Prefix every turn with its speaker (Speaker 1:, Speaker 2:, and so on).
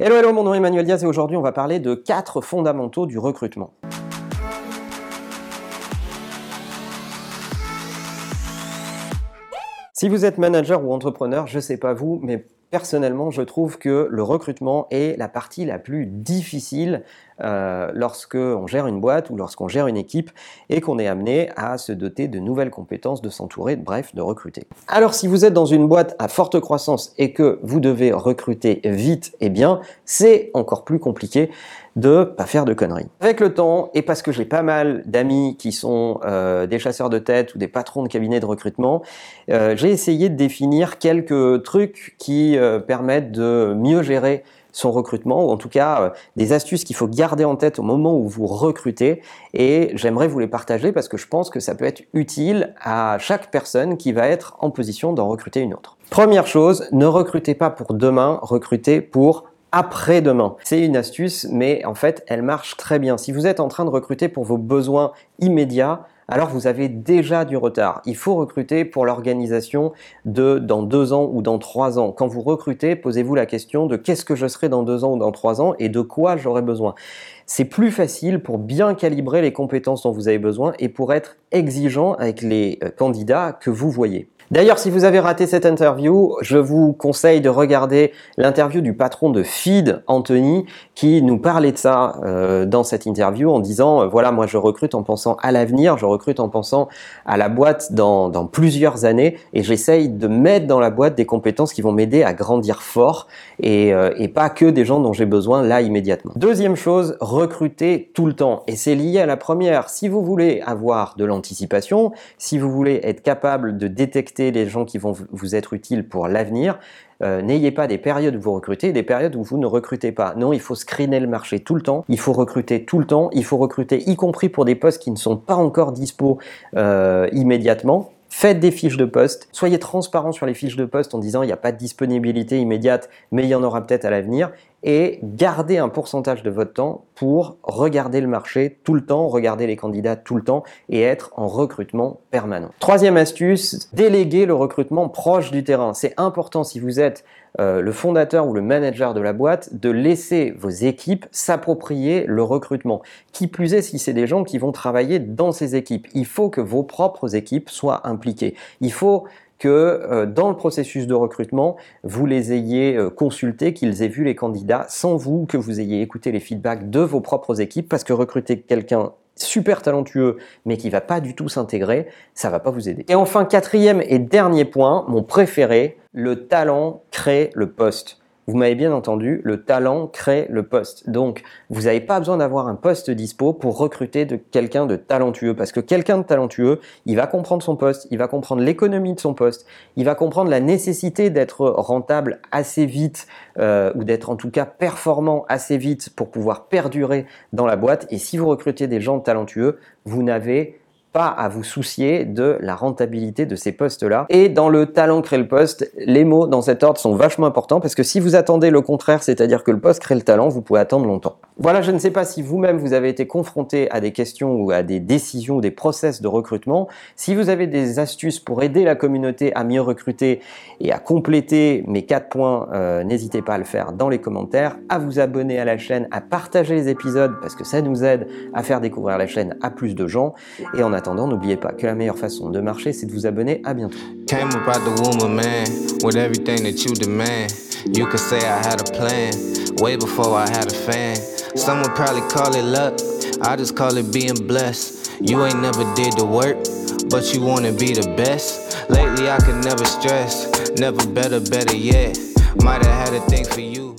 Speaker 1: Hello, hello, mon nom est Emmanuel Diaz et aujourd'hui on va parler de quatre fondamentaux du recrutement. Si vous êtes manager ou entrepreneur, je sais pas vous, mais personnellement, je trouve que le recrutement est la partie la plus difficile euh, lorsque on gère une boîte ou lorsqu'on gère une équipe et qu'on est amené à se doter de nouvelles compétences, de s'entourer, bref, de recruter. Alors si vous êtes dans une boîte à forte croissance et que vous devez recruter vite et bien, c'est encore plus compliqué de pas faire de conneries. Avec le temps, et parce que j'ai pas mal d'amis qui sont euh, des chasseurs de tête ou des patrons de cabinets de recrutement, euh, j'ai essayé de définir quelques trucs qui euh, permettent de mieux gérer son recrutement, ou en tout cas euh, des astuces qu'il faut garder en tête au moment où vous recrutez. Et j'aimerais vous les partager parce que je pense que ça peut être utile à chaque personne qui va être en position d'en recruter une autre. Première chose, ne recrutez pas pour demain, recrutez pour après-demain. C'est une astuce, mais en fait, elle marche très bien. Si vous êtes en train de recruter pour vos besoins immédiats, alors vous avez déjà du retard. Il faut recruter pour l'organisation de dans deux ans ou dans trois ans. Quand vous recrutez, posez-vous la question de qu'est-ce que je serai dans deux ans ou dans trois ans et de quoi j'aurai besoin. C'est plus facile pour bien calibrer les compétences dont vous avez besoin et pour être exigeant avec les euh, candidats que vous voyez. D'ailleurs, si vous avez raté cette interview, je vous conseille de regarder l'interview du patron de Feed, Anthony, qui nous parlait de ça euh, dans cette interview en disant, euh, voilà, moi je recrute en pensant à l'avenir, je recrute en pensant à la boîte dans, plusieurs années et j'essaye de mettre dans la boîte des compétences qui vont m'aider à grandir fort et, euh, et pas que des gens dont j'ai besoin là immédiatement. Deuxième chose, recruter tout le temps. Et c'est lié à la première. Si vous voulez avoir de l'anticipation, si vous voulez être capable de détecter les gens qui vont vous être utiles pour l'avenir. Euh, n'ayez pas des périodes où vous recrutez et des périodes où vous ne recrutez pas. Non, il faut screener le marché tout le temps. Il faut recruter tout le temps. Il faut recruter, y compris pour des postes qui ne sont pas encore dispo euh, immédiatement. Faites des fiches de poste. Soyez transparent sur les fiches de poste en disant il n'y a pas de disponibilité immédiate, mais il y en aura peut-être à l'avenir. Et gardez un pourcentage de votre temps pour regarder le marché tout le temps, regarder les candidats tout le temps et être en recrutement permanent. Troisième astuce, déléguer le recrutement proche du terrain. C'est important si vous êtes euh, le fondateur ou le manager de la boîte de laisser vos équipes s'approprier le recrutement. Qui plus est si c'est des gens qui vont travailler dans ces équipes. Il faut que vos propres équipes soient impliquées. Il faut que euh, dans le processus de recrutement, vous les ayez euh, consultés, qu'ils aient vu les candidats sans vous, que vous ayez écouté les feedbacks de vos propres équipes, parce que recruter quelqu'un super talentueux mais qui va pas du tout s'intégrer, ça va pas vous aider. Et enfin, quatrième et dernier point, mon préféré, le talent crée le poste. Vous m'avez bien entendu, le talent crée le poste. Donc, vous n'avez pas besoin d'avoir un poste dispo pour recruter de quelqu'un de talentueux. Parce que quelqu'un de talentueux, il va comprendre son poste, il va comprendre l'économie de son poste, il va comprendre la nécessité d'être rentable assez vite euh, ou d'être en tout cas performant assez vite pour pouvoir perdurer dans la boîte. Et si vous recrutez des gens talentueux, vous n'avez pas à vous soucier de la rentabilité de ces postes-là. Et dans le talent crée le poste, les mots dans cet ordre sont vachement importants parce que si vous attendez le contraire, c'est-à-dire que le poste crée le talent, vous pouvez attendre longtemps. Voilà, je ne sais pas si vous-même vous avez été confronté à des questions ou à des décisions des process de recrutement. Si vous avez des astuces pour aider la communauté à mieux recruter et à compléter mes quatre points, euh, n'hésitez pas à le faire dans les commentaires, à vous abonner à la chaîne, à partager les épisodes parce que ça nous aide à faire découvrir la chaîne à plus de gens. Et en attendant, n'oubliez pas que la meilleure façon de marcher, c'est de vous abonner. À bientôt. Came about the womb man, with everything that you demand. You could say I had a plan, way before I had a fan. Some would probably call it luck, I just call it being blessed. You ain't never did the work, but you wanna be the best. Lately I could never stress, never better, better yet. Might have had a thing for you.